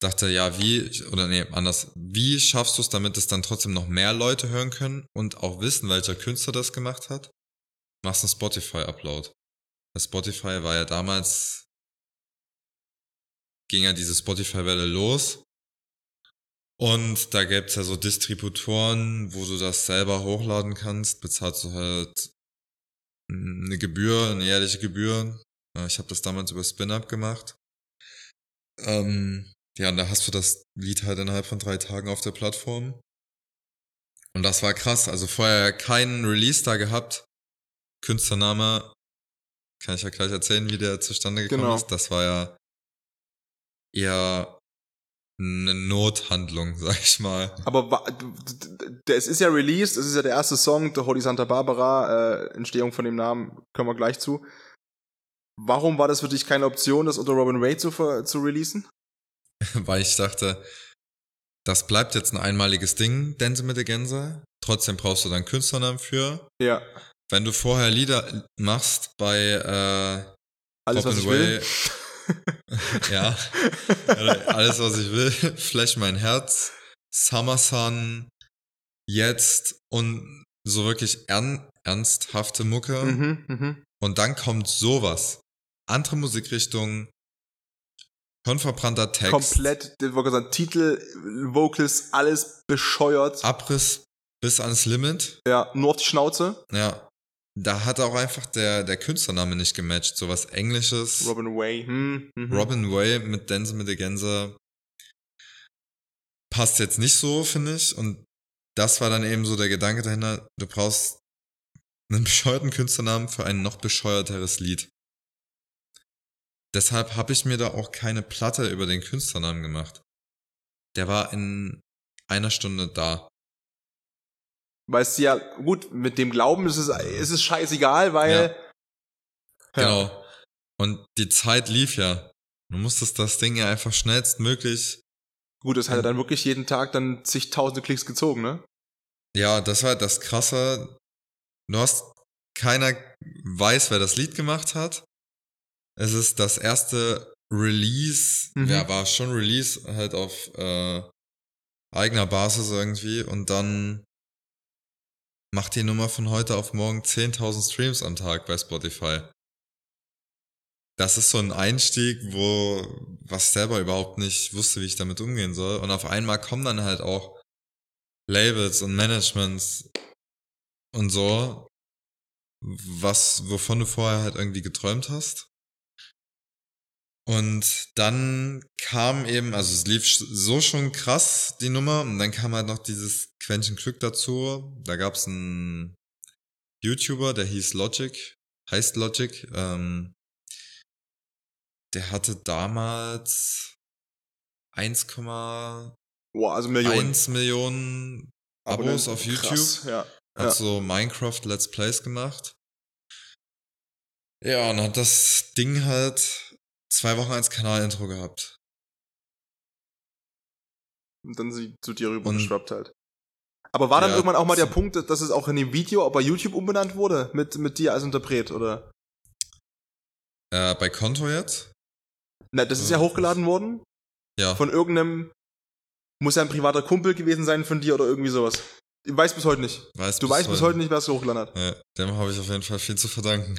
dachte, ja, wie, oder nee, anders, wie schaffst du es, damit es dann trotzdem noch mehr Leute hören können und auch wissen, welcher Künstler das gemacht hat? Machst einen Spotify-Upload. Spotify war ja damals, ging ja diese Spotify-Welle los. Und da gibt's ja so Distributoren, wo du das selber hochladen kannst, bezahlst du halt eine Gebühr, eine jährliche Gebühr. Ich habe das damals über Spin-Up gemacht. Ähm, ja, und da hast du das Lied halt innerhalb von drei Tagen auf der Plattform. Und das war krass. Also vorher keinen Release da gehabt. Künstlername, kann ich ja gleich erzählen, wie der zustande gekommen
Genau.
ist. Das war ja eher eine Nothandlung, sag ich mal.
Aber es ist ja released, es ist ja der erste Song, The Holy Santa Barbara, äh, Entstehung von dem Namen, kommen wir gleich zu. Warum war das für dich keine Option, das unter Robin Ray zu, zu releasen?
Weil ich dachte, das bleibt jetzt ein einmaliges Ding, Dance mit der Gänse. Trotzdem brauchst du dann Künstlernamen für.
Ja,
Wenn du vorher Lieder machst bei äh,
alles, was ich will.
Ja, alles, was ich will. Flash mein Herz, Summer Sun, jetzt und so wirklich ern ernsthafte Mucke.
Mhm, mhm.
Und dann kommt sowas. Andere Musikrichtungen, hirnverbrannter Text,
Komplett, der wollte sagen, Titel, Vocals, alles bescheuert.
Abriss bis ans Limit.
Ja, nur auf die Schnauze.
Ja. Da hat auch einfach der, der Künstlername nicht gematcht. Sowas Englisches.
Robin Way. Hm, mhm.
Robin Way mit Dance mit der Gänse passt jetzt nicht so, finde ich. Und das war dann eben so der Gedanke dahinter, du brauchst einen bescheuerten Künstlernamen für ein noch bescheuerteres Lied. Deshalb habe ich mir da auch keine Platte über den Künstlernamen gemacht. Der war in einer Stunde da.
Weißt du ja, gut, mit dem Glauben ist es, ist es scheißegal, weil.
Genau. Und die Zeit lief ja. Du musstest das Ding ja einfach schnellstmöglich
Gut, das hat er dann wirklich jeden Tag dann zigtausende Klicks gezogen, ne?
Ja, das war das Krasse. Du hast, keiner weiß, wer das Lied gemacht hat. Es ist das erste Release,
Mhm.
ja, war schon Release, halt auf äh, eigener Basis irgendwie. Und dann macht die Nummer von heute auf morgen 10.000 Streams am Tag bei Spotify. Das ist so ein Einstieg, wo, was ich selber überhaupt nicht wusste, wie ich damit umgehen soll. Und auf einmal kommen dann halt auch Labels und Managements und so, was, wovon du vorher halt irgendwie geträumt hast. Und dann kam eben, also es lief so schon krass, die Nummer, und dann kam halt noch dieses Quäntchen Glück dazu. Da gab's einen YouTuber, der hieß Logic, heißt Logic, ähm, der hatte damals 1,1
Boah, also Millionen.
Millionen Abos
Abonnenten.
auf YouTube.
Krass, ja.
Hat
Ja.
so Minecraft Let's Plays gemacht. Ja, und hat das Ding halt zwei Wochen als Kanalintro gehabt.
Und dann sind die zu dir rüber
Und-
geschwappt halt. Aber war dann
Ja,
irgendwann auch mal der
so-
Punkt, dass es auch in dem Video auch bei YouTube umbenannt wurde? Mit, mit dir als Interpret, oder?
Äh, bei Konto jetzt?
Na, das ist ja
Ja.
hochgeladen worden
Ja.
von irgendeinem, muss ja ein privater Kumpel gewesen sein von dir oder irgendwie sowas. Ich weiß bis heute nicht.
weiß
Du weißt bis heute nicht, wer es hochgeladen hat.
Ja, dem habe ich auf jeden Fall viel zu verdanken.